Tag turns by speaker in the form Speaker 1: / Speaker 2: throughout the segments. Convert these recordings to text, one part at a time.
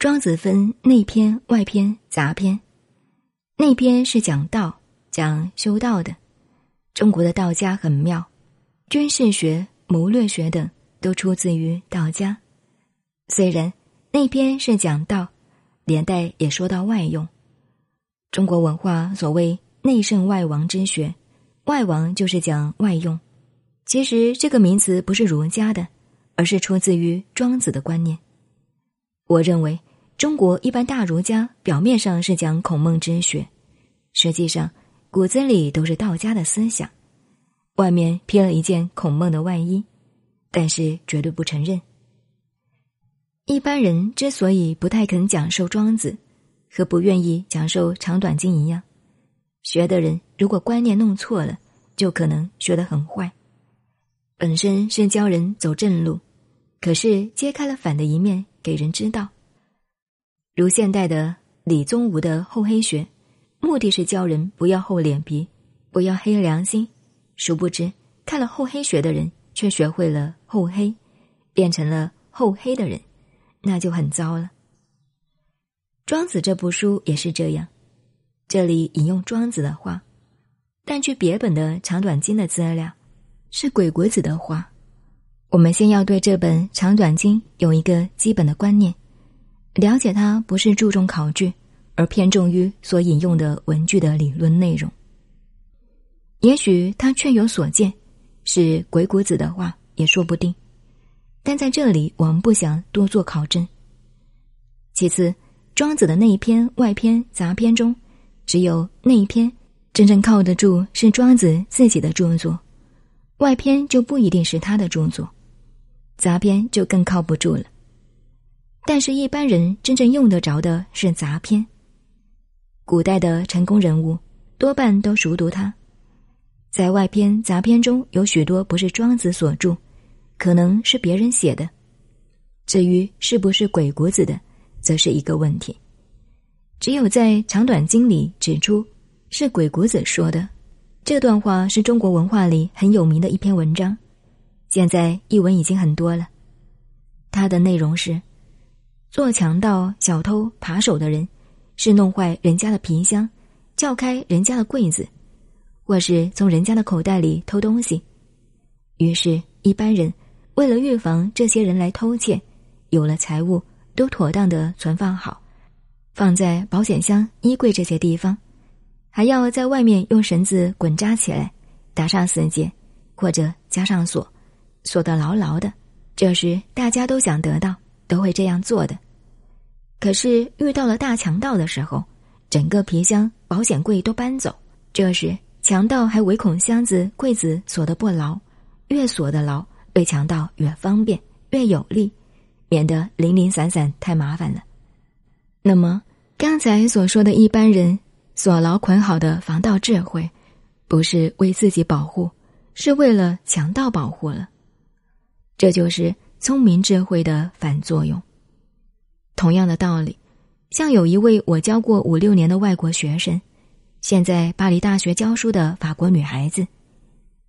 Speaker 1: 庄子分内篇、外篇、杂篇。内篇是讲道、讲修道的。中国的道家很妙，军事学、谋略学等都出自于道家。虽然内篇是讲道，连带也说到外用。中国文化所谓内圣外王之学，外王就是讲外用。其实这个名词不是儒家的，而是出自于庄子的观念。我认为。中国一般大儒家表面上是讲孔孟之学，实际上骨子里都是道家的思想，外面披了一件孔孟的外衣，但是绝对不承认。一般人之所以不太肯讲授庄子，和不愿意讲授长短经一样，学的人如果观念弄错了，就可能学得很坏。本身是教人走正路，可是揭开了反的一面给人知道。如现代的李宗吾的厚黑学，目的是教人不要厚脸皮，不要黑良心。殊不知，看了厚黑学的人却学会了厚黑，变成了厚黑的人，那就很糟了。庄子这部书也是这样，这里引用庄子的话，但据别本的长短经的资料，是鬼谷子的话。我们先要对这本长短经有一个基本的观念。了解它不是注重考据，而偏重于所引用的文句的理论内容。也许他确有所见，是鬼谷子的话也说不定。但在这里，我们不想多做考证。其次，庄子的那一篇、外篇、杂篇中，只有内篇真正靠得住，是庄子自己的著作；外篇就不一定是他的著作，杂篇就更靠不住了。但是，一般人真正用得着的是杂篇。古代的成功人物多半都熟读它。在外篇、杂篇中有许多不是庄子所著，可能是别人写的。至于是不是鬼谷子的，则是一个问题。只有在长短经里指出是鬼谷子说的，这段话是中国文化里很有名的一篇文章。现在译文已经很多了，它的内容是。做强盗、小偷、扒手的人，是弄坏人家的皮箱，撬开人家的柜子，或是从人家的口袋里偷东西。于是，一般人为了预防这些人来偷窃，有了财物都妥当的存放好，放在保险箱、衣柜这些地方，还要在外面用绳子滚扎起来，打上死结，或者加上锁，锁得牢牢的。这时，大家都想得到。都会这样做的，可是遇到了大强盗的时候，整个皮箱、保险柜都搬走。这时强盗还唯恐箱子、柜子锁得不牢，越锁得牢，对强盗越方便、越有利，免得零零散散太麻烦了。那么刚才所说的一般人锁牢捆好的防盗智慧，不是为自己保护，是为了强盗保护了。这就是。聪明智慧的反作用。同样的道理，像有一位我教过五六年的外国学生，现在巴黎大学教书的法国女孩子，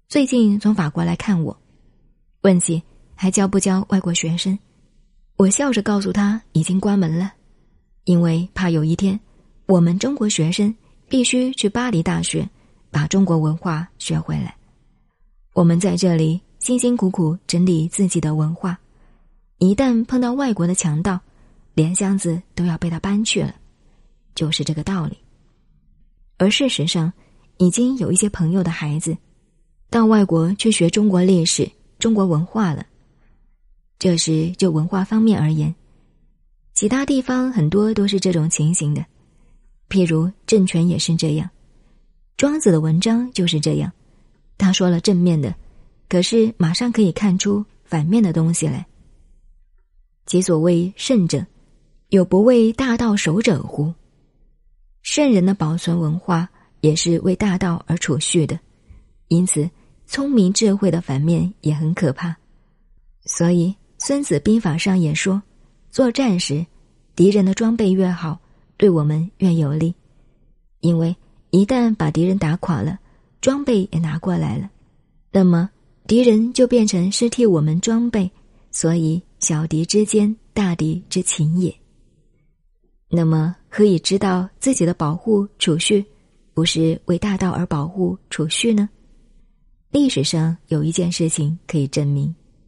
Speaker 1: 最近从法国来看我，问起还教不教外国学生，我笑着告诉她已经关门了，因为怕有一天我们中国学生必须去巴黎大学把中国文化学回来。我们在这里。辛辛苦苦整理自己的文化，一旦碰到外国的强盗，连箱子都要被他搬去了，就是这个道理。而事实上，已经有一些朋友的孩子到外国去学中国历史、中国文化了。这是就文化方面而言，其他地方很多都是这种情形的。譬如政权也是这样，庄子的文章就是这样，他说了正面的。可是，马上可以看出反面的东西来。其所谓圣者，有不为大道守者乎？圣人的保存文化，也是为大道而储蓄的。因此，聪明智慧的反面也很可怕。所以，《孙子兵法》上也说：作战时，敌人的装备越好，对我们越有利。因为一旦把敌人打垮了，装备也拿过来了，那么。敌人就变成是替我们装备，所以小敌之间，大敌之情也。那么何以知道自己的保护储蓄不是为大道而保护储蓄呢？历史上有一件事情可以证明：